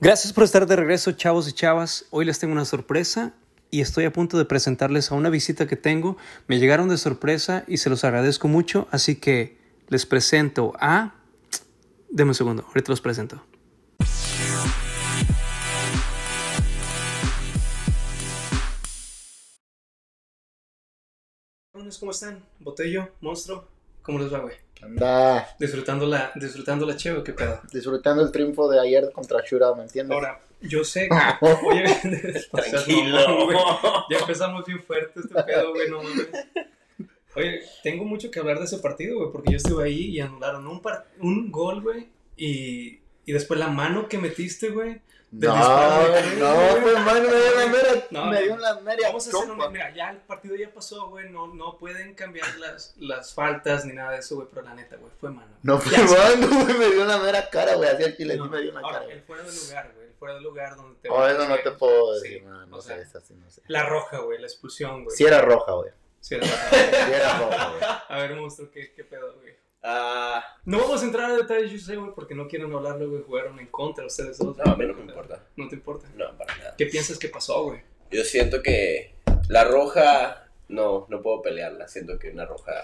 Gracias por estar de regreso, chavos y chavas. Hoy les tengo una sorpresa y estoy a punto de presentarles a una visita que tengo. Me llegaron de sorpresa y se los agradezco mucho, así que les presento a... Deme un segundo, ahorita los presento. ¿Cómo están? Botello, monstruo, ¿cómo les va, güey? Anda Disfrutando la, disfrutando la cheve, ¿o ¿qué pedo? disfrutando el triunfo de ayer contra Shura, ¿me entiendes? Ahora, yo sé que. Oye, Tranquilo. güey. Ya empezamos bien fuerte este pedo, güey, no mames. Oye, tengo mucho que hablar de ese partido, güey, porque yo estuve ahí y anularon un, par- un gol, güey, y, y después la mano que metiste, güey. No, disparo no, pues me dio la mera, No, me dio la mera Vamos a hacer trompa. un. Mira, ya el partido ya pasó, güey, no, no pueden cambiar las, las faltas ni nada de eso, güey, pero la neta, güey, fue mano. No, sé. mano, güey, me dio la mera cara, güey, así el chile No, me dio una ahora, cara. el fuera de lugar, güey, el fuera de lugar donde te. Oh, eso no te puedo Sí, decir, no, o sé, sea, esa sí, no sé. La roja, güey, la expulsión, güey. Sí era roja, güey, Sí, era roja. sí era roja, güey. A ver, monstruo, ¿qué, qué pedo, güey? Ah, No vamos a entrar a detalles, yo sé, güey, porque no quieren hablarlo, güey. Jugaron en contra ustedes dos. no, a mí no me importa. No te importa. No, para nada. ¿Qué piensas que pasó, güey? Yo siento que la roja, no, no puedo pelearla. Siento que una roja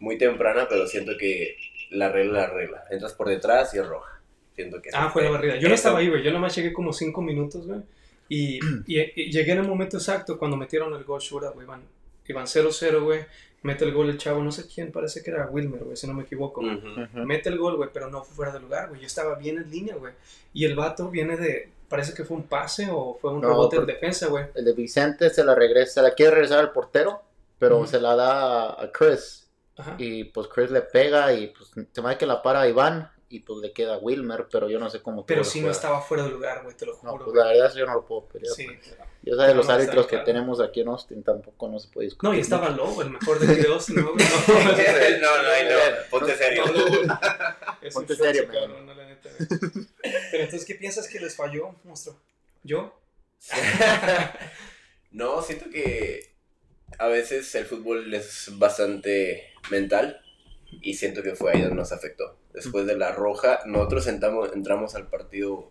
muy temprana, pero siento que la regla la regla. Entras por detrás y es roja. Siento que Ah, fue la barrida. Yo no estaba ahí, güey. Yo nomás llegué como cinco minutos, güey. Y, y- y llegué en el momento exacto cuando metieron el gol Shura, güey. Iban 0-0, güey. Mete el gol el chavo, no sé quién, parece que era Wilmer, güey, si no me equivoco. Ujú. Mete el gol, güey, pero no fue fuera de lugar, güey. Yo estaba bien en línea, güey. Y el vato viene de. Parece que fue un pase o fue un No, rebote en defensa, güey. El de Vicente se la regresa, se la quiere regresar al portero, pero se la da a Chris. Ajá. Y pues Chris le pega y pues se me da que la para a Iván y pues le queda a Wilmer, pero yo no sé cómo Pero si no estaba fuera de lugar, güey, te lo No, juro. pues güey. la verdad yo no lo puedo pelear. sí. Yo sé de los No, no, árbitros que claro. tenemos aquí en Austin tampoco no se puede discutir. No, y estaba mucho. Lobo, el mejor de aquí de Austin, ¿no, no, no, no, ponte serio. No, Ponte serio, no, la neta. Pero entonces, ¿qué piensas que les falló, monstruo? ¿Yo? No, siento que a veces el fútbol es bastante mental y siento que fue ahí donde nos afectó. Después de la roja, nosotros entramos, entramos al partido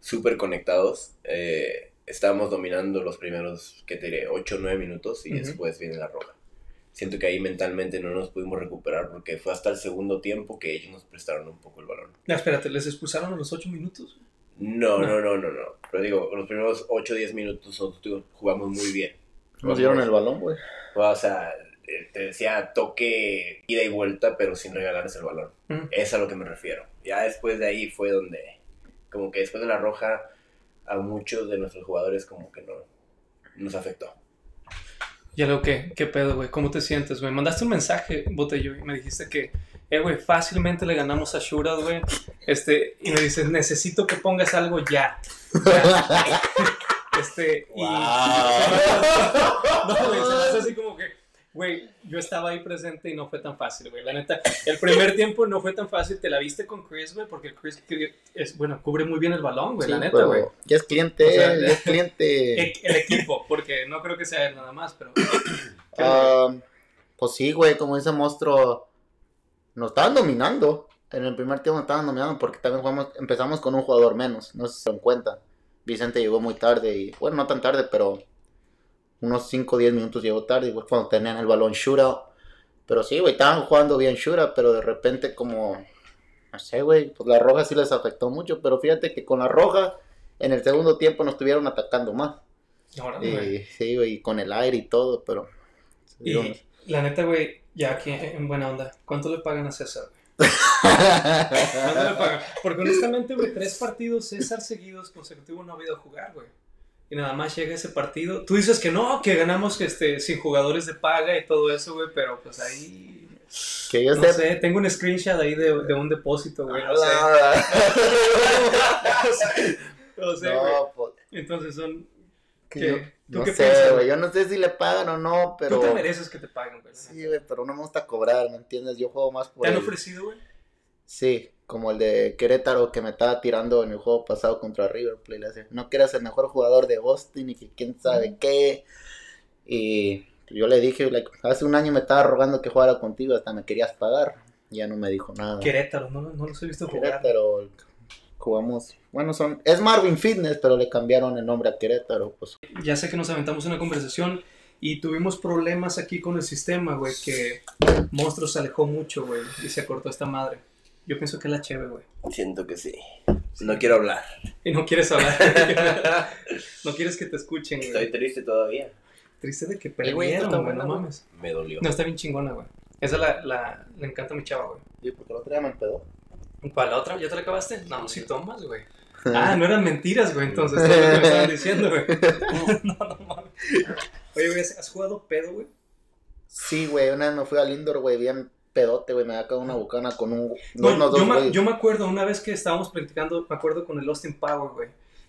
súper conectados. eh, estábamos dominando los primeros, ¿qué te diré? 8 o 9 minutos y Ujú. después viene la roja. Siento que ahí mentalmente no nos pudimos recuperar porque fue hasta el segundo tiempo que ellos nos prestaron un poco el balón. No, espérate, ¿les expulsaron a los ocho minutos? No, No. no, no, no, no. Pero digo, los primeros 8 o 10 minutos nosotros jugamos muy bien. Nos dieron el balón, güey. O sea, te decía toque ida y vuelta, pero sin regalarles el balón. Mm. Es a lo que me refiero. Ya después de ahí fue donde, como que después de la roja, a muchos de nuestros jugadores como que no nos afectó. Ya lo que, ¿qué pedo, güey? ¿Cómo te sientes, güey? Mandaste un mensaje, Botello, y me dijiste que, eh, güey, fácilmente le ganamos a Shura, güey. Este, y me dices, necesito que pongas algo ya. Ya. Este, y. no, güey, así como que, güey, yo estaba ahí presente y no fue tan fácil, güey. La neta, el primer tiempo no fue tan fácil. Te la viste con Chris, güey, porque Chris es, bueno, cubre muy bien el balón, güey, la neta, güey. Ya es cliente, O sea, ya es cliente. El, el equipo, porque no creo que sea él nada más, pero. Ah, pues sí, güey, como dice Monstruo, nos estaban dominando. En el primer tiempo nos estaban dominando porque también jugamos, empezamos con un jugador menos, no sé si se dan cuenta. Vicente llegó muy tarde y, bueno, no tan tarde, pero unos 5 o 10 minutos llegó tarde, igual cuando tenían el balón shootout. Pero sí, güey, estaban jugando bien shootout, pero de repente como, no sé, güey, pues la roja sí les afectó mucho, pero fíjate que con la roja en el segundo tiempo nos estuvieron atacando más. Ahora, güey. Y, sí, güey, y con el aire y todo, pero... Y la neta, güey, ya aquí en buena onda, ¿cuánto le pagan a César? güey? ¿Cuánto le pagan? Porque honestamente, güey, tres partidos César seguidos consecutivos no ha habido a jugar, güey. Y nada más llega ese partido. Tú dices que no, que ganamos este, sin jugadores de paga y todo eso, güey, pero pues ahí. que yo No sé... sé, tengo un screenshot ahí de, de un depósito, güey, no sé. No sé, güey. No, pues, Entonces son. que ¿Tú no qué sé, piensas, güey. güey? Yo no sé si le pagan o no, pero. Tú te mereces que te paguen, güey. Sí, güey, pero no me gusta cobrar, ¿me entiendes? Yo juego más por. ¿Te han el- ofrecido, güey? Sí, como el de Querétaro que me estaba tirando en el juego pasado contra River Plate. le hace, No que eras el mejor jugador de Austin y que quién sabe qué. Y yo le dije, like, hace un año me estaba rogando que jugara contigo, hasta me querías pagar. Ya no me dijo nada. Querétaro, no, no los he visto jugar. Querétaro, jugamos. Bueno, son. Es Marvin Fitness, pero le cambiaron el nombre a Querétaro. Pues Ya sé que nos aventamos una conversación y tuvimos problemas aquí con el sistema, güey, que Monstruo se alejó mucho, güey, y se cortó esta madre. Yo pienso que es la cheve, güey. Siento que sí. No quiero hablar. Y no quieres hablar. no quieres que te escuchen, güey. Estoy triste todavía. Triste de que perdieron, está güey, no mames. Me dolió. No, está bien chingona, güey. Esa la, la, le encanta a mi chava, güey. Sí, porque el otro día me empedó. ¿Para la otra? ¿Ya te la acabaste? No, si tomas, güey. Ah, no eran mentiras, güey, entonces, todo lo que me estaban diciendo, güey. No, no mames. Oye, güey, ¿has jugado pedo, güey? Sí, güey, una vez me fui al indoor, güey, bien pedote, güey, me había quedado una bucana con un... No, dos yo, me, yo me acuerdo una vez que estábamos practicando, me acuerdo con el Austin Power, güey,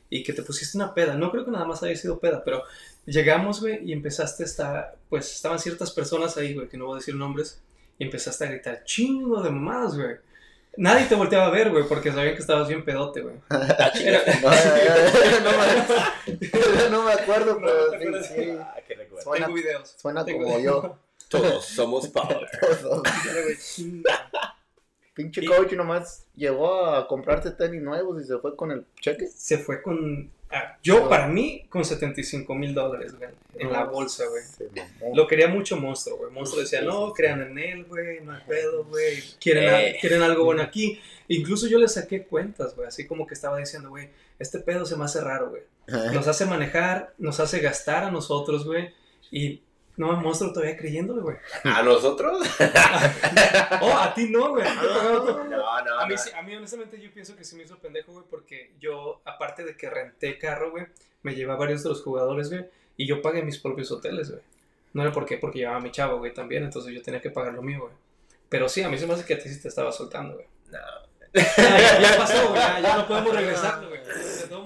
y que te pusiste una peda. No creo que nada más haya sido peda, pero llegamos, güey, y empezaste a estar, pues estaban ciertas personas ahí, güey, que no voy a decir nombres, y empezaste a gritar chingo de mamadas, güey. Nadie te volteaba a ver, güey, porque sabían que estabas bien pedote, güey. Era- No, no, me, no me acuerdo, No, pero sí, sí. Ah, qué recuerdo. Suena, Tengo videos. suena Tengo como videos. yo. Todos somos power. Chinga. Pinche Y- coach nomás llegó a comprarse tenis nuevos y se fue con el cheque. Se fue con, ah, yo para mí, con 75 mil dólares, güey, en la bolsa, güey. Lo quería mucho Monstruo, güey. Monstruo decía, no, crean en él, güey, no hay pedo, güey. Quieren, Eh. a- quieren algo bueno aquí. Incluso yo le saqué cuentas, güey. Así como que estaba diciendo, güey, este pedo se me hace raro, güey. Nos hace manejar, nos hace gastar a nosotros, güey. Y no, Monstruo todavía creyéndole, güey. ¿A nosotros? Oh, a ti no, güey. No, no, A mí, no. sí- a mí, honestamente, yo pienso que se me hizo pendejo, güey, porque yo, aparte de que renté carro, güey, me llevé a varios de los jugadores, güey, y yo pagué mis propios hoteles, güey. No era porque, porque llevaba a mi chavo, güey, también, entonces yo tenía que pagar lo mío, güey. Pero sí, a mí se me hace que a ti sí te estaba soltando, güey. No. Ah, ya, ya pasó, güey, ya, ya no podemos regresar, güey.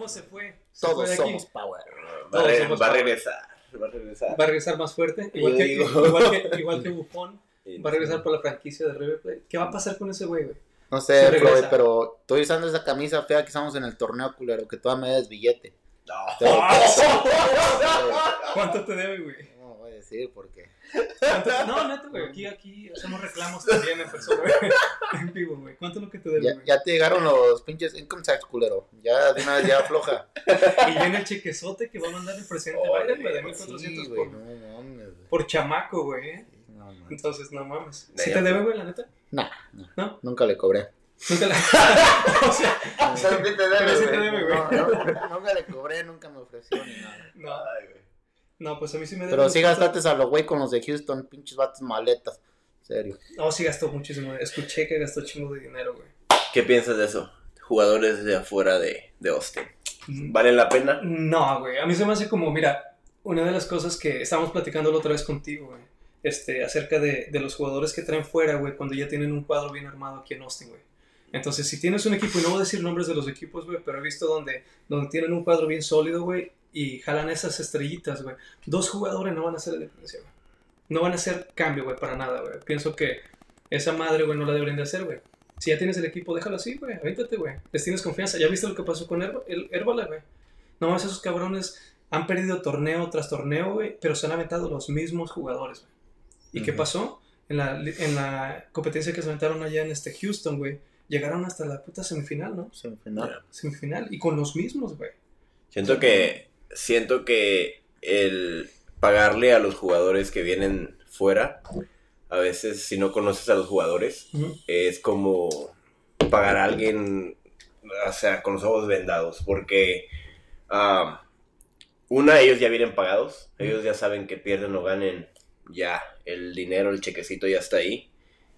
Se fue. Se Todos fue somos power. Va Todos somos va a regresar. Va a regresar. Va a regresar más fuerte, igual que, digo. igual que, igual que Buffon. Va a regresar por la franquicia de River Plate. ¿Qué va a pasar con ese güey, güey? No sé. Floyd, pero estoy usando esa camisa fea que estamos en el torneo culero, que todavía me des billete. No. Te ¿Cuánto te debe, güey? Decir porque. ¿Cuánto- No, neta, güey. Aquí, aquí hacemos reclamos también en persona, güey. En vivo, güey. ¿Cuánto es lo que te debe, Ya, ya te llegaron los pinches income tax culero. Ya de una vez ya afloja. Y viene el chequezote que va a mandar el presidente Oh, Biden, güey, de güey, 1400 Sí, güey, por, no mames, güey. por chamaco, güey. No, mames. Entonces, no mames. ¿Sí te debe, güey, la neta? Nah, no. ¿No? Nunca le cobré. Nunca la... o sea, sí te debe, güey. No, no, nunca le cobré, nunca me ofreció ni nada. no. Ay, güey. No, pues a mí sí me. Pero sí gastaste a los güey con los de Houston, pinches vatos maletas. Serio. No, sí gastó muchísimo. Escuché que gastó chingo de dinero, güey. ¿Qué piensas de eso? Jugadores de afuera de, de Austin. ¿Valen la pena? No, güey. A mí se me hace como, mira, una de las cosas que estábamos platicando la otra vez contigo, güey. Este, acerca de, de los jugadores que traen fuera, güey, cuando ya tienen un cuadro bien armado aquí en Austin, güey. Entonces, si tienes un equipo, y no voy a decir nombres de los equipos, güey, pero he visto donde, donde tienen un cuadro bien sólido, güey, y jalan esas estrellitas, güey. Dos jugadores no van a hacer la diferencia, güey. No van a hacer cambio, güey, para nada, güey. Pienso que esa madre, güey, no la deberían de hacer, güey. Si ya tienes el equipo, déjalo así, güey. Avéntate, güey. Les tienes confianza. ¿Ya viste lo que pasó con Herb- Herbala, güey? No más esos cabrones han perdido torneo tras torneo, güey, pero se han aventado los mismos jugadores, güey. ¿Y qué Ujú. pasó? En la, en la competencia que se aventaron allá en este Houston, güey, llegaron hasta la puta semifinal, ¿no? Semifinal. Semifinal. Y con los mismos, güey. Siento que, siento que el pagarle a los jugadores que vienen fuera, a veces si no conoces a los jugadores, es como pagar a alguien, o sea, con los ojos vendados, porque una, ellos ya vienen pagados, ellos ya saben que pierden o ganen, ya el dinero, el chequecito ya está ahí,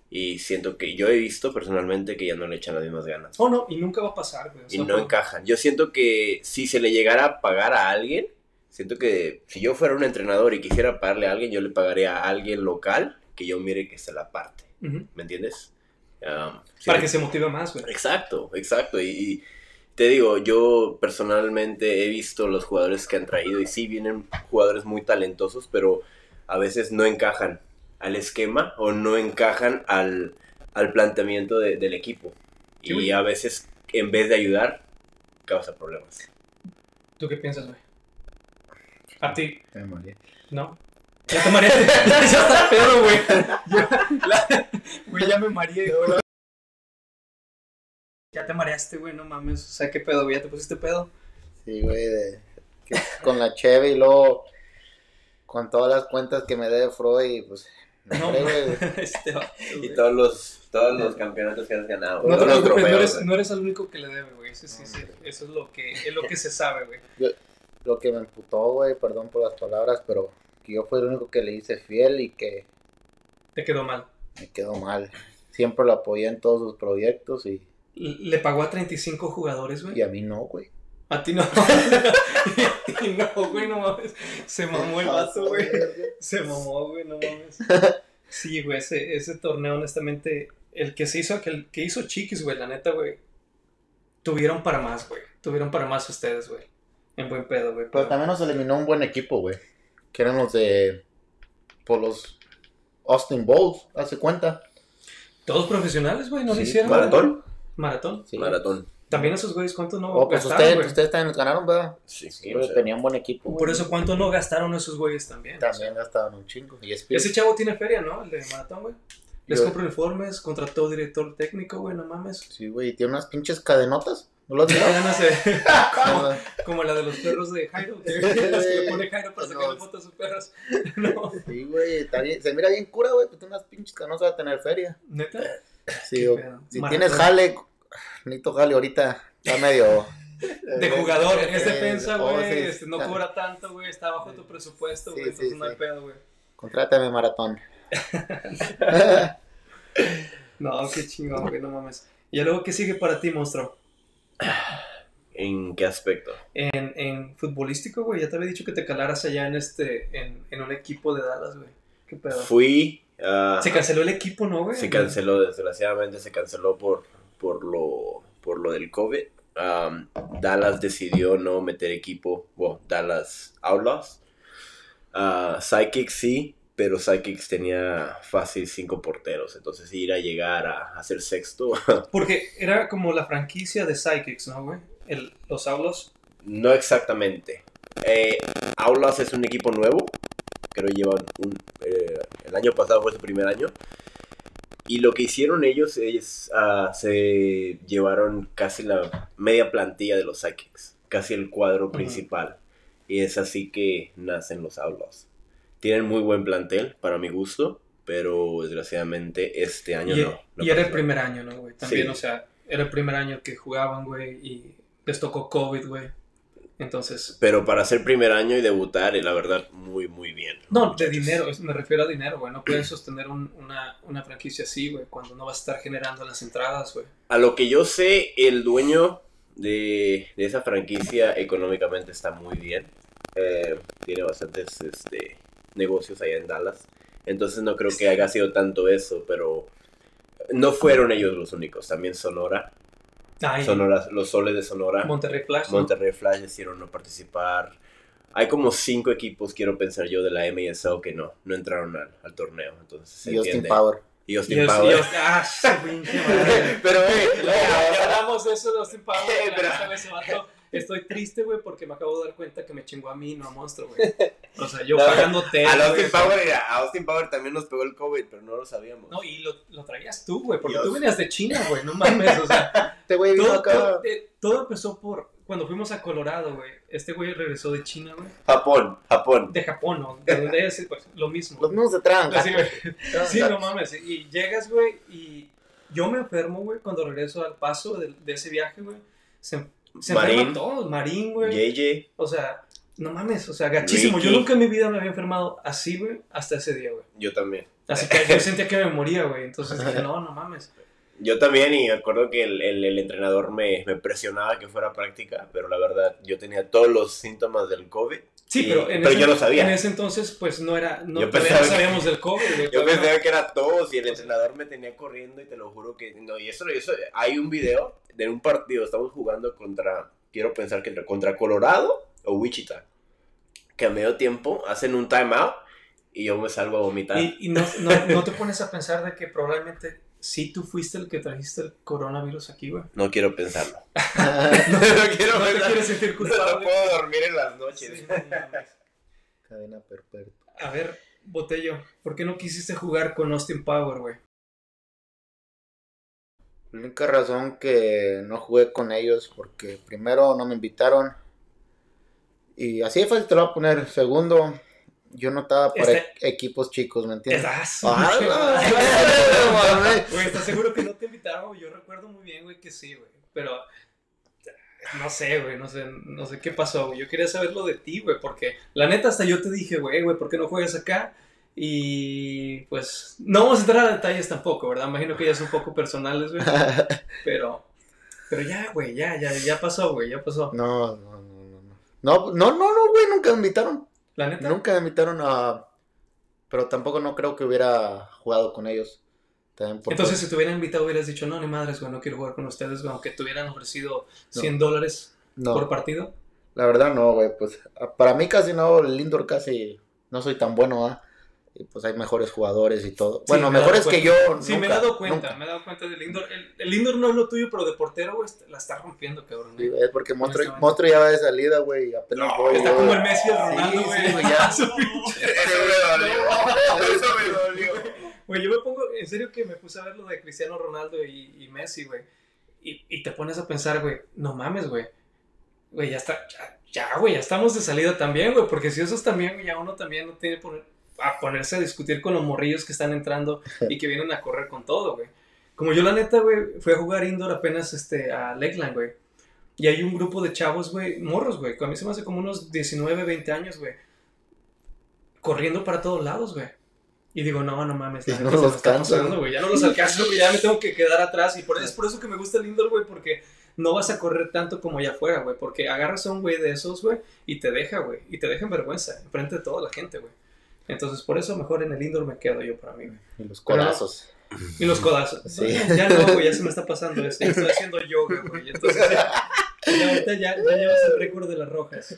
y siento que yo he visto personalmente que ya no le echan las mismas ganas. Oh, no, y nunca va a pasar, güey. O Y no por- encajan. Yo siento que si se le llegara a pagar a alguien, siento que si yo fuera un entrenador y quisiera pagarle a alguien, yo le pagaría a alguien local que yo mire que está la parte. ¿Me entiendes? Um. Para que se motive más, güey. Exacto, exacto. Y, y te digo, yo personalmente he visto los jugadores que han traído y sí vienen jugadores muy talentosos, pero a veces no encajan al esquema o no encajan al, al planteamiento de- del equipo. Sí, güey. Y a veces, en vez de ayudar, causa problemas. ¿Tú qué piensas, güey? A ti, Me mareé. ¿no? Ya te mareaste. ya está pedo, güey. Güey, ya me mareé. Ya te mareaste, güey, no mames. O sea, ¿qué pedo, güey? ¿Ya te pusiste pedo? Sí, güey, de, con la cheve y luego con todas las cuentas que me debe Freud, pues, No, este vato, Y todos los, todos los campeonatos que has ganado. No te preocupes, no trofeos, eres, güey. no eres el único que le debe, güey. Eso sí, sí. Eso es lo que, es lo que se sabe, güey. lo que me emputó, güey, perdón por las palabras, pero que yo fui el único que le hice fiel y que Te quedó mal. me quedó mal. Siempre lo apoyé en todos sus proyectos y, Le pagó a 35 jugadores, güey. y a mí no, güey. A ti no. ti no, güey, no mames. Se mamó el vato, güey. Se mamó, güey, no mames. Sí, güey, ese, ese torneo, honestamente, el que se hizo, el que hizo Chiquis, güey, la neta, güey. Tuvieron para más, güey. Tuvieron para más ustedes, güey. En buen pedo, güey. Pero también nos eliminó un buen equipo, güey. Que eran los de. Por los Austin Bowls, hace cuenta. Todos profesionales, güey, no lo Sí, hicieron. ¿Maratón? Maratón. Sí. Maratón. También esos güeyes, ¿cuánto no Oh, pues gastaron, ustedes, güey? ustedes también ganaron, ¿verdad? Sí, Sí, o sea, tenían buen equipo. Por güey. eso, ¿cuánto no gastaron esos güeyes también? También gastaban un chingo. Y Ese chavo tiene feria, ¿no? El de Maratón, güey. Les compra uniformes, contrató director técnico, güey, no mames. Sí, güey, y tiene unas pinches cadenotas. ¿No lo ganas de- como, como la de los perros de Jairo, que, las que le pone Jairo para sacarle No. fotos a sus perros. No, Sí, güey, está bien- se mira bien cura, güey, pero tiene unas pinches cadenotas a tener feria. neta. Sí, o- si Maratón. tienes jale, necesito jale ahorita. Está medio. De jugador, es Eh, defensa, oh, güey. sí, este, no cobra tanto, güey. Está bajo tu presupuesto, güey. Sí, entonces sí, no hay sí. pedo, güey. Contrátame maratón. No, qué chingón, güey, no mames. Y luego, ¿qué sigue para ti, monstruo? ¿En qué aspecto? En, en futbolístico, güey. Ya te había dicho que te calaras allá en este, en, en un equipo de Dallas, güey. ¿Qué pedo? Fui. ah, Se canceló el equipo, ¿no, güey? Se canceló, desgraciadamente se canceló por, por, lo, por lo del COVID. Am, Dallas decidió no meter equipo, bueno, Dallas Outlaws. Psychics sí, pero Psychics tenía fácil cinco porteros, entonces ir a llegar a, a ser sexto, Porque era como la franquicia de Psychics, ¿no, güey? El, los Aulos. no exactamente. Eh, Outlaws es un equipo nuevo, creo llevan un, eh, el año pasado fue su primer año. Y lo que hicieron ellos es, ah, se llevaron casi la media plantilla de los Psychics, casi el cuadro principal. Y es así que nacen los Outlaws. Tienen muy buen plantel, para mi gusto, pero desgraciadamente este año Y, no. no y era el primer año, ¿no, güey? También, Sí. o sea, era el primer año que jugaban, güey, y les tocó COVID, güey. Entonces, Pero para ser primer año y debutar, eh, la verdad, muy, muy bien. no, de dinero, me refiero a dinero, güey. No pueden sostener un- una, una franquicia así, güey, cuando no vas a estar generando las entradas, güey. A lo que yo sé, el dueño de, de esa franquicia económicamente está muy bien. Eh, tiene bastantes este, negocios allá en Dallas. Entonces no creo que haya sido tanto eso, pero no fueron ellos los únicos. También Sonora, Ay, Sonora los soles de Sonora, Monterrey Flash. ¿no? Monterrey Flash decidieron no participar. Hay como cinco equipos, quiero pensar yo, de la MSL que no, no entraron al, al torneo. Entonces se Y Austin entiende. Power. Y Austin Power. ah, su pinche madre. Pero, eh, Ya, ya hablamos de eso de Austin Power. Eh, la pero- Estoy triste, güey, porque me acabo de dar cuenta que me chingó a mí, no a Monstruo, güey. O sea, yo No, pagando A. Austin Power, a Austin Power también nos pegó el COVID, pero no lo sabíamos. No, y lo, lo traías tú, güey, porque Dios. tú venías de China, güey, no mames, o sea, Este güey vino todo, acá. todo, eh, todo empezó por cuando fuimos a Colorado, güey. Este güey regresó de China, güey. Japón, Japón. De Japón, ¿no? De donde es, pues, lo mismo. Los mismos de tranca. Así, güey. Sí, no mames. Y llegas, güey, y yo me enfermo, güey, cuando regreso al paso de, de ese viaje, güey. Se, se Marín. enferman todos. Marín, güey. JJ. O sea, no mames, o sea, gachísimo. Yo nunca en mi vida me había enfermado así, güey, hasta ese día, güey. Yo también. Así que yo sentía que me moría, güey. Entonces dije, no, no mames. Yo también, y acuerdo que el, el- el entrenador me, me presionaba que fuera práctica, pero la verdad, yo tenía todos los síntomas del COVID. Sí, Y- pero, en pero ese, yo lo sabía. En ese entonces, pues no era. No, Yo pensaba no que- sabíamos del COVID, güey. Yo pensaba que era todos y el entrenador me tenía corriendo y te lo juro que no. Y eso, eso hay un video de un partido, estamos jugando contra, quiero pensar que contra Colorado o Wichita, que a medio tiempo hacen un timeout y yo me salgo a vomitar. no. Y, y no, no, no te pones a pensar de que probablemente sí tú fuiste el que trajiste el coronavirus aquí, güey. No quiero pensarlo. No, no quiero no quieres sentir No culpable. puedo dormir en las noches. Sí, no. Cadena perpetua. A ver, Botello, ¿por qué no quisiste jugar con Austin Power, güey? La única razón que no jugué con ellos porque primero no me invitaron y así de fácil te lo voy a poner. Segundo, yo no estaba para Este- e- equipos chicos, ¿me entiendes? Güey. ¿estás seguro que no te invitaron? Yo recuerdo muy bien, güey, que sí, güey. Pero no sé, güey, no sé, no sé qué pasó, güey. Yo quería saber lo de ti, güey, porque la neta hasta yo te dije, güey, güey, ¿por qué no juegas acá? Y pues no vamos a entrar a detalles tampoco, ¿verdad? Imagino que ya son un poco personales, güey. Pero, pero ya, güey, ya, ya, ya pasó, güey, ya pasó. No, no, no, no. No, no, no, no, güey, nunca me invitaron. La neta. Nunca me invitaron a... Pero tampoco no creo que hubiera jugado con ellos. También por- Entonces, si te hubieran invitado, hubieras dicho, no, ni madres, güey, no quiero jugar con ustedes, güey, aunque te hubieran ofrecido 100 dólares no, por partido. la verdad no, güey, pues para mí casi no, el indoor casi no soy tan bueno, ¿ah? Pues hay mejores jugadores y todo. Sí, bueno, me mejores que yo. Sí, me he nunca, dado cuenta, nunca. me he dado cuenta del indoor. El, el indoor no es lo tuyo, pero de portero, güey, la está rompiendo, cabrón. Sí, ¿eh? es porque Monstruo, Honestamente. Monstruo ya va de salida, güey, y apenas No, voy. Está yo- como el Messi y el Ronaldo, Sí, güey. sí, güey, ya. Eso me dolió. Eso me dolió. Güey, yo me pongo, en serio que me puse a ver lo de Cristiano Ronaldo y, y Messi, güey. Y, y te pones a pensar, güey, no mames, güey. Güey, ya está, ya, ya, güey, ya estamos de salida también, güey. Porque si esos también, güey, ya uno también no tiene por- a ponerse a discutir con los morrillos que están entrando y que vienen a correr con todo, güey. Como yo, la neta, güey, fui a jugar indoor apenas este, a Lakeland, güey. Y hay un grupo de chavos, güey, morros, güey. que A mí se me hace como unos 19, 20 años, güey. Corriendo para todos lados, güey. Y digo, no, no mames, no los me está pasando, güey. Ya no los alcanzo, güey. Ya me tengo que quedar atrás. Y por, es por eso que me gusta el indoor, güey, porque no vas a correr tanto como allá afuera, güey. Porque agarras a un güey de esos, güey, y te deja, güey. Y te deja en vergüenza, enfrente de toda la gente, güey. Entonces, por eso mejor en el indoor me quedo yo para mí. Y los codazos. Y los codazos. Sí. Ya no, güey, ya se me está pasando esto. Ya estoy haciendo yoga, güey. Entonces, ya, ahorita ya, ya llevas el récord de las rojas.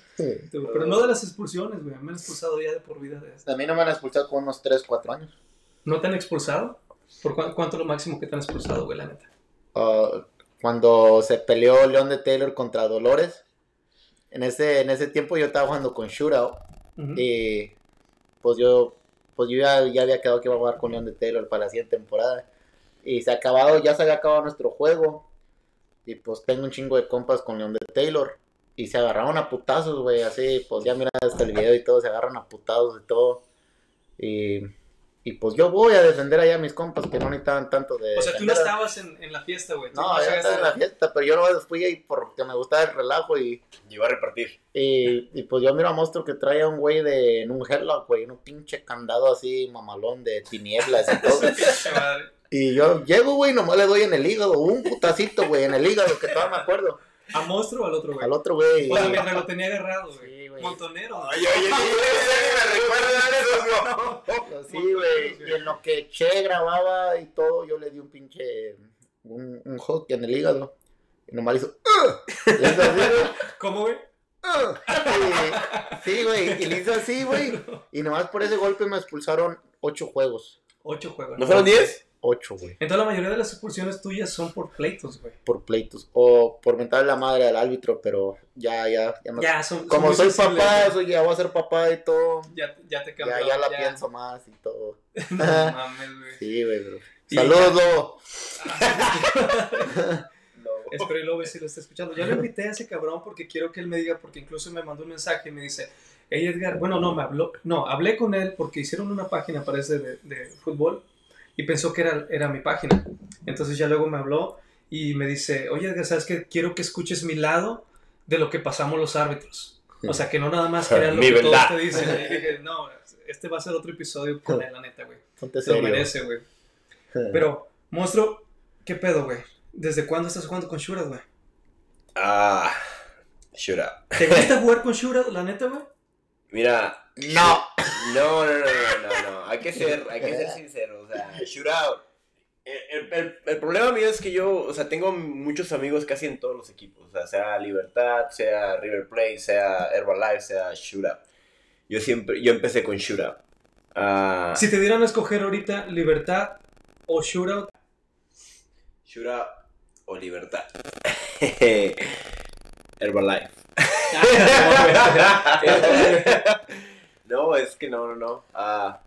tú, Pero no de las expulsiones, güey. Me han expulsado ya de por vida de esto. A mí no me han expulsado con unos 3, 4 años. ¿No te han expulsado? ¿Por cuán- cuánto es lo máximo que te han expulsado, güey, la neta? Ah, cuando se peleó León de Taylor contra Dolores, en ese, en ese tiempo yo estaba jugando con Shootout. Y pues yo, pues yo ya, había quedado que iba a jugar con León de Taylor para la siguiente temporada. Y se ha acabado, ya se había acabado nuestro juego. Y pues tengo un chingo de compas con León de Taylor. Y se agarraron a putazos, güey, así, pues ya miran hasta el video y todo, se agarran a putazos y todo. Y, y pues yo voy a defender allá a mis compas que no necesitaban tanto de... O sea, tú no estabas en, en la fiesta, güey. No, llegaste estaba en la fiesta, pero yo no fui ahí porque me gustaba el relajo y... Iba a repartir. Y, y pues yo miro a Monstruo que trae a un güey de, en un headlock, güey, en un pinche candado así, mamalón de tinieblas y todo. Y yo llego, güey, nomás le doy en el hígado, un putacito, güey, en el hígado, que todavía me acuerdo. ¿A monstruo o al otro güey? Al otro güey. O sea, mientras lo tenía agarrado, güey. Güey. Montonero. Ay, oye, oye, me recuerdan eso, no. Sí, güey. Y en lo que Che grababa y todo, yo le di un pinche. un, un hook en el hígado. Y nomás hizo. ¿Cómo, güey? Sí, güey. Y le hizo así, güey. Y nomás por ese golpe me expulsaron ocho juegos. ¿Ocho juegos? ¿No fueron diez? 8, güey. Entonces la mayoría de las expulsiones tuyas son por pleitos, güey. Por pleitos. O por mentar la madre al árbitro, pero ya, ya, ya no. Ya, son, Como soy papá, soy, ya voy a ser papá y todo. Ya, ya te cambió. Ya, ya la pienso más y todo. no mames, güey. Sí, güey, bro. Y Saludos, Espero y si lo está escuchando. Ya lo invité a ese cabrón porque quiero que él me diga, porque incluso me mandó un mensaje y me dice, hey Edgar, bueno, no, me habló, no, hablé con él porque hicieron una página, parece, de, de fútbol y pensó que era, era mi página. Entonces ya luego me habló y me dice, oye ¿sabes qué? Quiero que escuches mi lado de lo que pasamos los árbitros. O sea, que no nada más crean lo Mi que todos te dicen. Y dije, no, este va a ser otro episodio con él, la neta, güey. Se lo merece, güey. Pero, monstruo, ¿qué pedo, güey? ¿Desde cuándo estás jugando con Shura, güey? Ah, up. ¿Te gusta jugar con Shura, la neta, güey? Mira, No. No, no, no, no, no, no. Hay que ser, hay que ser sincero. O sea, shoot out. El, el- el problema mío es que yo, o sea, tengo muchos amigos casi en todos los equipos. O sea, sea Libertad, sea River Plate, sea Herbalife, sea Shoot Up. Yo siempre, yo empecé con Shoot Up. Ah, Si te dieran a escoger ahorita Libertad o Shootout, Shoot Up o Libertad. Herbalife. no, es que no, no, no. Ah,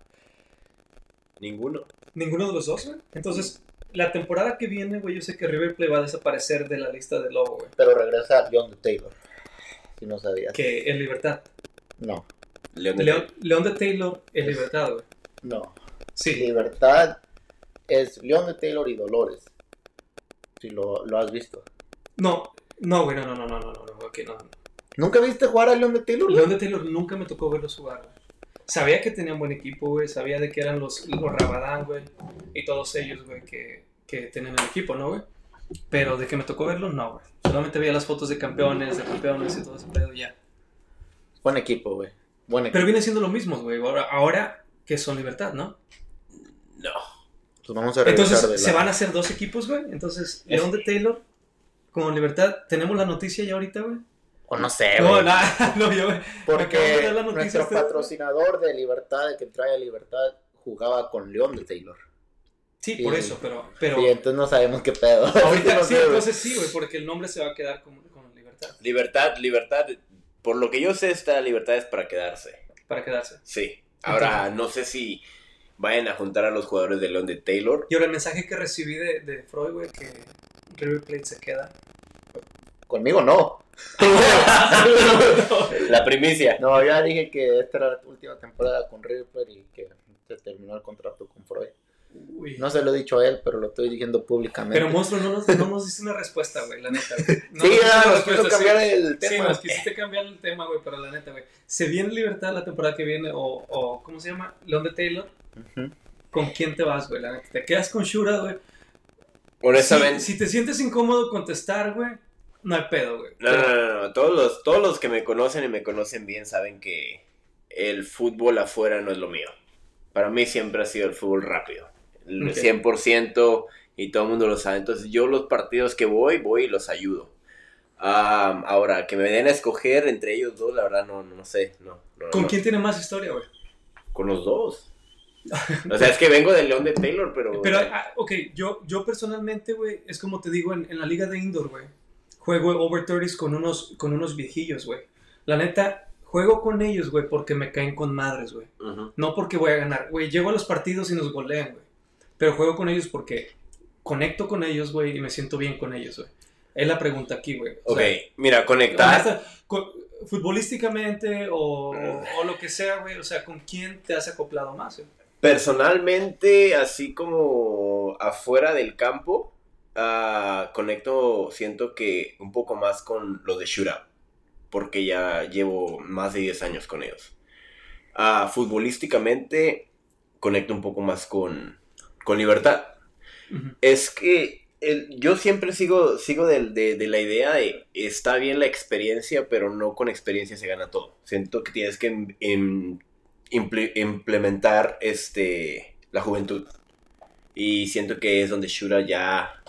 ninguno. ninguno de los dos, güey. Entonces, la temporada que viene, güey, yo sé que River Plate va a desaparecer de la lista de Lobo, güey. Pero regresa León de Taylor. Si no sabías. Que en Libertad. No, León de León, León de Taylor en Libertad, güey. no. Sí. Libertad es León de Taylor y Dolores. Si lo, lo has visto. No, no, güey, no, no, no, no, no, no, no, ok, no. ¿Nunca viste jugar a León de Taylor? León de Taylor nunca me tocó verlos jugar, güey. Sabía que tenían buen equipo, güey. Sabía de que eran los, los Rabadán, güey. Y todos ellos, güey, que, que tenían el equipo, ¿no, güey? Pero de que me tocó verlos, no, güey. Solamente veía las fotos de campeones, de campeones y todo ese pedo, ya. Buen equipo, güey. Buen equipo. Pero viene siendo lo mismo, güey. Ahora, ahora que son Libertad, ¿no? No. Pues vamos a Entonces, de se van a hacer dos equipos, güey. Entonces, Es- León de Taylor con Libertad. ¿Tenemos la noticia ya ahorita, güey? O no sé, No, güey. nada, no, yo. Me de Porque dar la noticia nuestro patrocinador de Libertad, el que trae a Libertad, jugaba con León de Taylor. Sí, Sí. por eso, pero... pero Y entonces no sabemos qué pedo. ahorita No sí, sé, güey. entonces sí, güey, porque el nombre se va a quedar con, con Libertad. Libertad, libertad. Por lo que yo sé, esta libertad es para quedarse. Para quedarse. Sí. Ahora, no sé si vayan a juntar a los jugadores de León de Taylor. Y ahora el mensaje que recibí de, de Freud, güey, que River Plate se queda. Conmigo no. La primicia. No, ya dije que esta era la última temporada con Plate y que se terminó el contrato con Freud. Uy. No se lo he dicho a él, pero lo estoy diciendo públicamente. Pero monstruo, no nos, no nos diste una respuesta, güey, la neta, güey. No sí, nos nos quiso sí. cambiar el Sí, tema. nos quisiste cambiar el tema, güey, pero la neta, güey. ¿Se viene Libertad la temporada que viene? O, o ¿cómo se llama? León de Taylor. ¿Con quién te vas, güey? La neta. ¿Te quedas con Shura, güey? Honestamente. Si, si te sientes incómodo contestar, güey, no hay pedo, güey. No, no, no, no. Todos los, todos los que me conocen y me conocen bien saben que el fútbol afuera no es lo mío. Para mí siempre ha sido el fútbol rápido. El Ok. 100% y todo el mundo lo sabe. Entonces yo los partidos que voy, voy y los ayudo. Ah, ahora, que me den a escoger entre ellos dos, la verdad no, no sé. No, no, ¿Con no. quién tiene más historia, güey? Con los dos. O sea, es que vengo del León de Taylor, pero... Pero, ah, ok, yo, yo personalmente, güey, es como te digo, en, en la liga de indoor, güey, juego over 30s con unos, con unos viejillos, güey. La neta, juego con ellos, güey, porque me caen con madres, güey. No porque voy a ganar, güey. Llego a los partidos y nos golean, güey. Pero juego con ellos porque conecto con ellos, güey, y me siento bien con ellos, güey. Es la pregunta aquí, güey. O Ok, sea, mira, conectar... futbolísticamente o, o lo que sea, güey. O sea, ¿con quién te has acoplado más, güey? Personalmente, así como afuera del campo, ah, conecto, siento que un poco más con los de Shootout, porque ya llevo más de 10 años con ellos. Ah, futbolísticamente, conecto un poco más con, con Libertad. Es que el- yo siempre sigo, sigo de, de la idea de está bien la experiencia, pero no con experiencia se gana todo. Siento que tienes que em- em- imple- implementar este, la juventud. Y siento que es donde Shura ya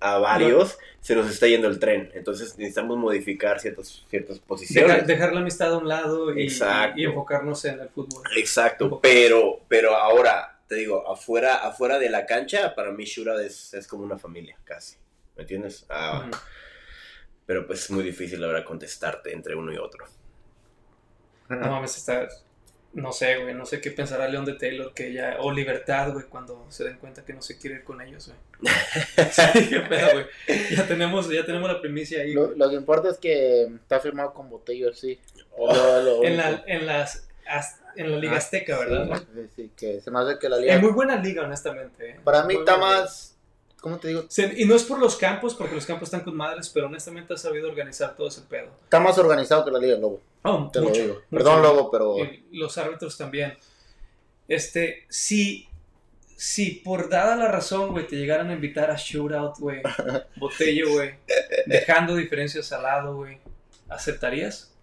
a varios se nos está yendo el tren. Entonces necesitamos modificar ciertas, ciertas posiciones. Dejar, dejar la amistad a un lado y, enfocarnos en el fútbol. Exacto, pero, pero ahora, te digo, afuera, afuera de la cancha, para mí Shura es, es como una familia, casi. ¿Me entiendes? Ah. Pero pues es muy difícil ahora contestarte entre uno y otro. No mames, está. No sé, güey. No sé qué pensará León de Taylor que ya. O Libertad, güey, cuando se den cuenta que no se quiere ir con ellos, güey. sí, qué pedo, güey. Ya tenemos, ya tenemos la primicia ahí. Lo, que importa es que está firmado con Botello, sí. Lo- lo En la, en las. as- En la Liga Ah, Azteca, ¿verdad? Sí, sí, que se me hace que la liga. Es muy buena liga, honestamente. eh. Para mí Muy está más. ¿Cómo te digo? Se- Y no es por los campos, porque los campos están con madres, pero honestamente has sabido organizar todo ese pedo. Está más organizado que la liga Lobo. Oh, Te mucho, lo digo. mucho. Perdón, Lobo, pero. Y los árbitros también. Este, si, si por dada la razón, güey, te llegaran a invitar a shootout, güey, botello, güey, dejando diferencias al lado, güey, ¿aceptarías?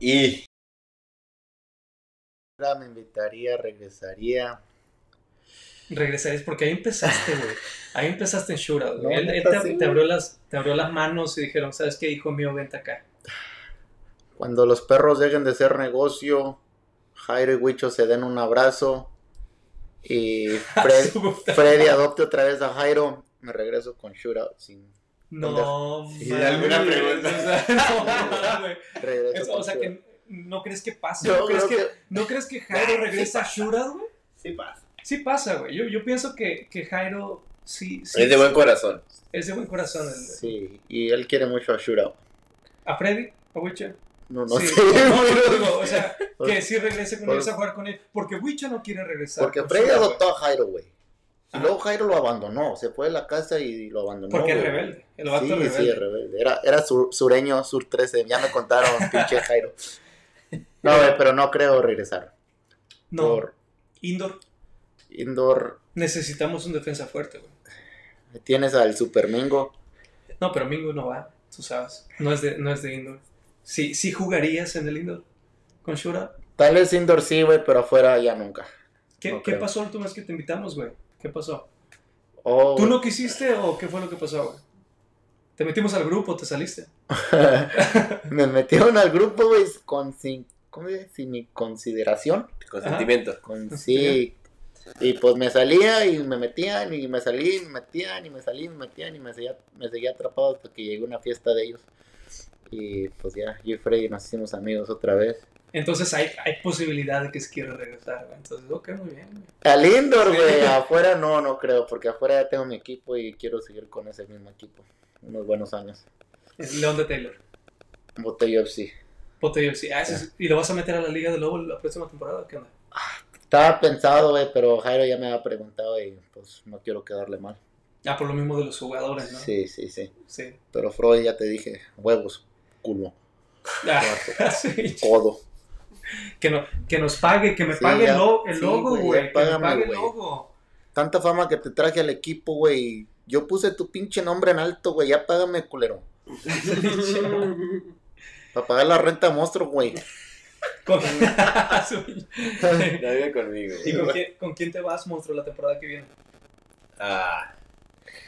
Y Me invitaría, regresaría. Regresarías porque ahí empezaste, güey. Ahí empezaste en güey. No, Él, te, sí, abrió las, te abrió las manos y dijeron, ¿sabes qué, hijo mío? Vente acá. Cuando los perros dejen de ser negocio, Jairo y Huicho se den un abrazo. Y Fred- Freddy adopte otra vez a Jairo. Me regreso con Shootout. Sin... No, Sí, mames, alguna pregunta. o sea, no, güey. Regreso Eso, con o sea, Shootout. que no crees que pase. Yo ¿No crees que, que- ¿no crees que Jairo regresa a shootout, güey? sí pasa. Sí pasa, güey. Yo, yo pienso que, que Jairo sí, sí. Es de buen corazón. Es de buen corazón. el- Sí, y él quiere mucho a Shootout. ¿A Freddy? ¿A Witcher? No, no Sí, sé. no, no, o sea, que sí regrese con ellos a jugar con él. Porque Witcher no quiere regresar. Porque Freddy Shura, adoptó a Jairo, güey. Y Ajá. luego Jairo lo abandonó. Se fue de la casa y lo abandonó. Porque es rebelde. El vato Sí, rebelde. sí, es rebelde. Era, era sur- sureño, sur 13. Ya me contaron, pinche Jairo. No, güey, pero no creo regresar. No, Por indoor. Indoor Necesitamos un defensa fuerte, güey. tienes al Super Mingo. No, pero Mingo no va, tú sabes. No es de, no es de indoor. Sí, sí jugarías en el indoor con Shura. Tal vez indoor sí, güey, pero afuera ya nunca. ¿Qué, No ¿qué creo. pasó la última vez que te invitamos, güey? ¿Qué pasó? Oh, ¿Tú no quisiste o qué fue lo que pasó, güey? Te metimos al grupo, te saliste. me metieron al grupo, güey, con sin, ¿cómo se dice? sin mi consideración. Consentimiento. Con, sí. Y pues me salía y me metían y me salí y me metían y me salí y me metían y me seguía, me seguía atrapado hasta que llegué a una fiesta de ellos. Y pues ya, yo y Freddy nos hicimos amigos otra vez. Entonces hay, hay posibilidad de que se quiera regresar, güey. Entonces, ok, muy bien, güey. Al indoor, güey, afuera no, no creo, porque afuera ya tengo mi equipo y quiero seguir con ese mismo equipo. Unos buenos años. Es León de Taylor. Botello FC. Botello. Ah, es- ¿Y lo vas a meter a la Liga de Lobo la próxima temporada? ¿Qué onda? Estaba pensado, güey, pero Jairo ya me había preguntado y pues no quiero quedarle mal. Ah, por lo mismo de los jugadores, ¿no? Sí, sí, sí. Sí. Pero Freud ya te dije, huevos, culo, Ah, sí. codo. Que, no, que nos pague, que me Sí, pague ya. el, logo, güey, ya. Que me pague el logo. Tanta fama que te traje al equipo, güey. Yo puse tu pinche nombre en alto, güey. Ya págame, culero. Para pagar la renta monstruo, güey. Con- No vive conmigo. ¿Y con quién, con quién te vas, monstruo, la temporada que viene? Ah,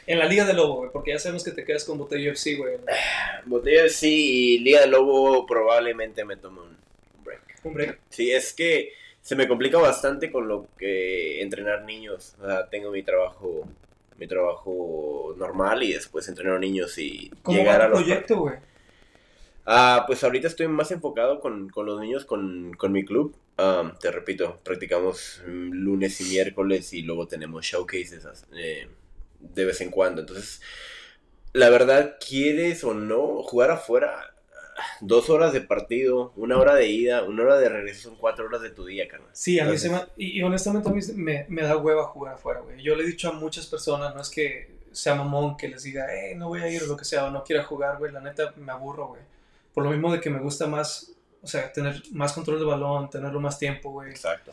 En la Liga de Lobo, güey, porque ya sabemos que te quedas con Botello FC, güey. Botella sí y Liga de Lobo probablemente me tome un break. Un break. Sí, es que se me complica bastante con lo que entrenar niños. O sea, tengo mi trabajo mi trabajo normal y después entrenar niños y ¿Cómo llegar va a los proyecto, güey? Ah, pues ahorita estoy más enfocado con, con los niños, con, con mi club. Ah, te repito, practicamos mm, lunes y miércoles y luego tenemos showcases as- eh, de vez en cuando. Entonces, la verdad, quieres o no jugar afuera, dos horas de partido, una hora de ida, una hora de regreso, son cuatro horas de tu día, carnal. Sí, a mí se me... Y, y honestamente a mí me, me da hueva jugar afuera, güey. Yo le he dicho a muchas personas, no es que sea mamón que les diga, eh, no voy a ir o lo que sea, o no quiera jugar, güey. La neta, me aburro, güey. Por lo mismo de que me gusta más, o sea, tener más control de balón, tenerlo más tiempo, güey. Exacto.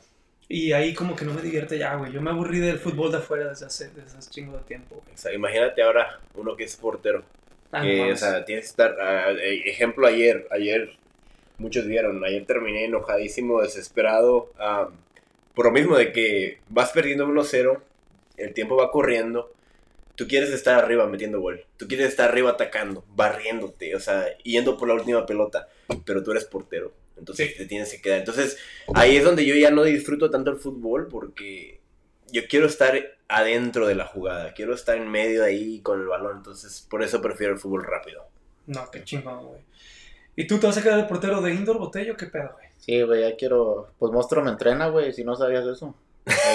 Y ahí como que no me divierte ya, güey. Yo me aburrí del fútbol de afuera desde hace, desde hace chingo de tiempo, güey. O sea, imagínate ahora uno que es portero. Ah, no que, o sea, tienes que estar. eh, ejemplo, ayer. Ayer, muchos vieron. Ayer terminé enojadísimo, desesperado. ah, por lo mismo de que vas perdiendo 1-0. El tiempo va corriendo. Tú quieres estar arriba metiendo gol. Tú quieres estar arriba atacando, barriéndote, o sea, yendo por la última pelota. Pero tú eres portero. Entonces Sí. te tienes que quedar. Entonces ahí es donde yo ya no disfruto tanto el fútbol porque yo quiero estar adentro de la jugada. Quiero estar en medio de ahí con el balón. Entonces por eso prefiero el fútbol rápido. No, qué chingón, güey. ¿Y tú te vas a quedar el portero de Indoor Botello? ¿Qué pedo, güey? Sí, güey, ya quiero. Pues monstruo me entrena, güey, si no sabías eso.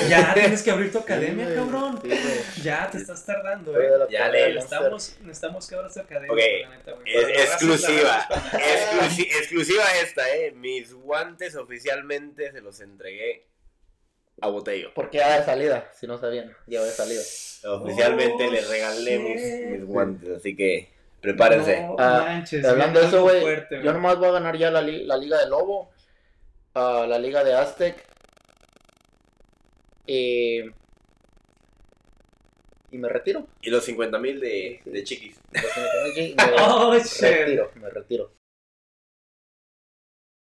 Ya tienes que abrir tu academia, Sí, cabrón. sí. Ya te estás tardando, eh. Ya le-. Necesitamos, necesitamos que abras tu academia, Ok, la neta, güey. Es- Para la raza- exclusiva. Exclusi- exclusiva esta, eh. Mis guantes oficialmente se los entregué a Botello. Porque ya de salida, si no sabían, ya de salida. Oficialmente Oh, le regalé mis, mis guantes, así que prepárense. No Ah, manches. Hablando de eso, güey, fuerte, yo nomás voy a ganar ya la, li- la Liga de Lobo, ah, la Liga de Aztec, y, y me retiro. Y los 50 mil de, de chiquis. Me Oh, retiro, me retiro.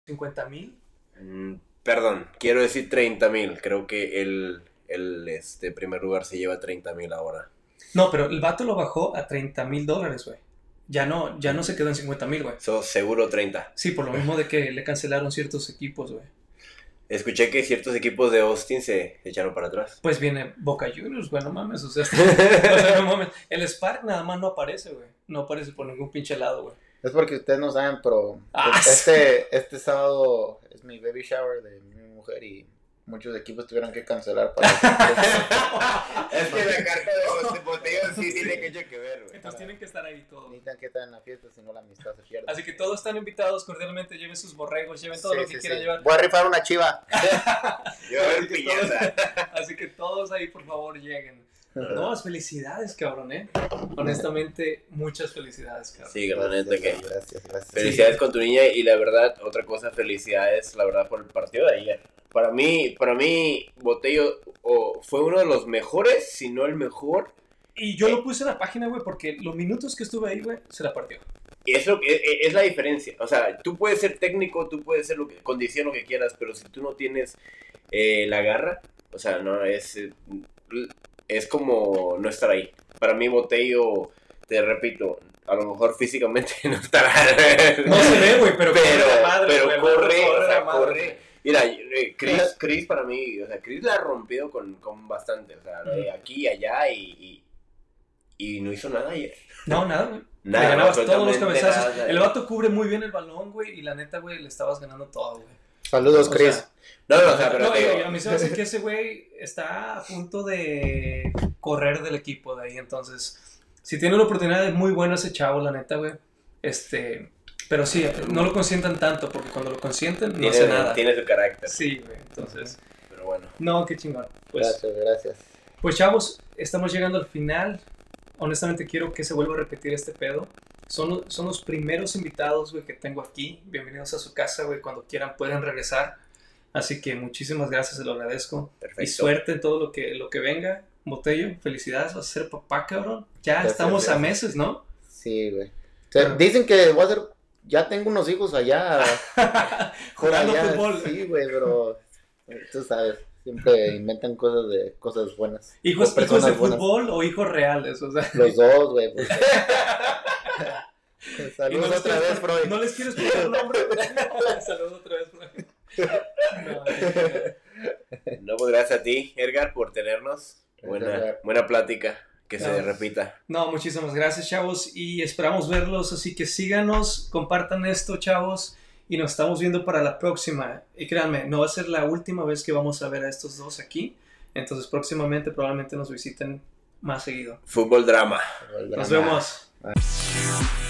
50 mil. Mm, perdón, quiero decir 30 mil. Creo que el, el este, primer lugar se lleva 30 mil ahora. No, pero el vato lo bajó a 30 mil dólares, güey. Ya no, ya no se quedó en 50 mil, güey. So, seguro 30. Sí, por lo mismo de que le cancelaron ciertos equipos, güey. Escuché que ciertos equipos de Austin se echaron para atrás. Pues viene Boca Juniors, güey, no mames. O sea, o sea, no mames. El Spark nada más no aparece, güey. No aparece por ningún pinche lado, güey. Es porque ustedes no saben, pero Ah, este, este sábado es mi baby shower de mi mujer y muchos equipos tuvieran que cancelar para Es que la carta de botella sí tiene que, que ver, güey. Entonces tienen que estar ahí todos. Necesitan que estar en la fiesta, si no la amistad se pierde. Así que todos están invitados cordialmente, lleven sus borregos, lleven todo Sí, lo que sí, quieran sí. llevar. Voy a rifar una chiva. Yo a ver Así que piñata. Así que todos ahí, por favor, lleguen. No, felicidades, cabrón, ¿eh? Honestamente, muchas felicidades, cabrón. Sí, neta que. Gracias, gracias. Felicidades con tu niña y la verdad, otra cosa, felicidades, la verdad, por el partido de ayer. Para mí, para mí, Botello fue uno de los mejores, si no el mejor. Y yo lo puse en la página, güey, porque los minutos que estuve ahí, güey, se la partió. Y es, lo que, es, es la diferencia. O sea, tú puedes ser técnico, tú puedes ser lo que, condición lo que quieras, pero si tú no tienes eh, la garra, o sea, no es, eh, es como no estar ahí. Para mí, Botello, te repito, a lo mejor físicamente no estará. No se ve, güey, pero, pero, corre pero o sea, corre. Mira, eh, Chris, Chris para mí, o sea, Chris la ha rompido con, con bastante, o sea, de aquí y allá y, y, y no hizo nada ayer. No, nada, güey. Nada, le ganabas todos los cabezazos. nada. El vato cubre muy bien el balón, güey, y la neta, güey, le estabas ganando todo, güey. Saludos, O Chris. sea, No, no, o sea, pero No, te a mí se me hace que ese güey está a punto de correr del equipo de ahí. Entonces, si tiene una oportunidad muy buena ese chavo, la neta, güey. Este, pero sí, no lo consientan tanto porque cuando lo consienten no tiene, hace nada. tiene su carácter. Sí, güey. Entonces, Pero bueno. no, qué chingón. Pues, Gracias, gracias. pues chavos, estamos llegando al final. Honestamente quiero que se vuelva a repetir este pedo. Son, son los primeros invitados, güey, que tengo aquí. Bienvenidos a su casa, güey. Cuando quieran pueden regresar. Así que muchísimas gracias, se lo agradezco. Perfecto. Y suerte en todo lo que, lo que venga. Botello, felicidades, vas a ser papá, cabrón. Ya Gracias, estamos a meses, ¿no? Sí, güey. O sea, dicen que voy a ser. Ya tengo unos hijos allá. por Jugando allá. fútbol. Sí, güey, pero. Tú sabes. Siempre inventan cosas de cosas buenas. ¿Hijos, hijos de buenas. fútbol o hijos reales? O sea, Los dos, güey. pues. no Saludos les otra quieres vez, Freud. No les quieres poner el nombre. Saludos otra vez, Freud. No, no, No, pues gracias a ti, Edgar, por tenernos. Buena, buena plática. Que se repita. No, muchísimas gracias, chavos. Y esperamos verlos. Así que síganos, compartan esto, chavos. Y nos estamos viendo para la próxima. Y créanme, no va a ser la última vez que vamos a ver a estos dos aquí. Entonces, próximamente probablemente nos visiten más seguido. Fútbol drama. Nos vemos. Bye.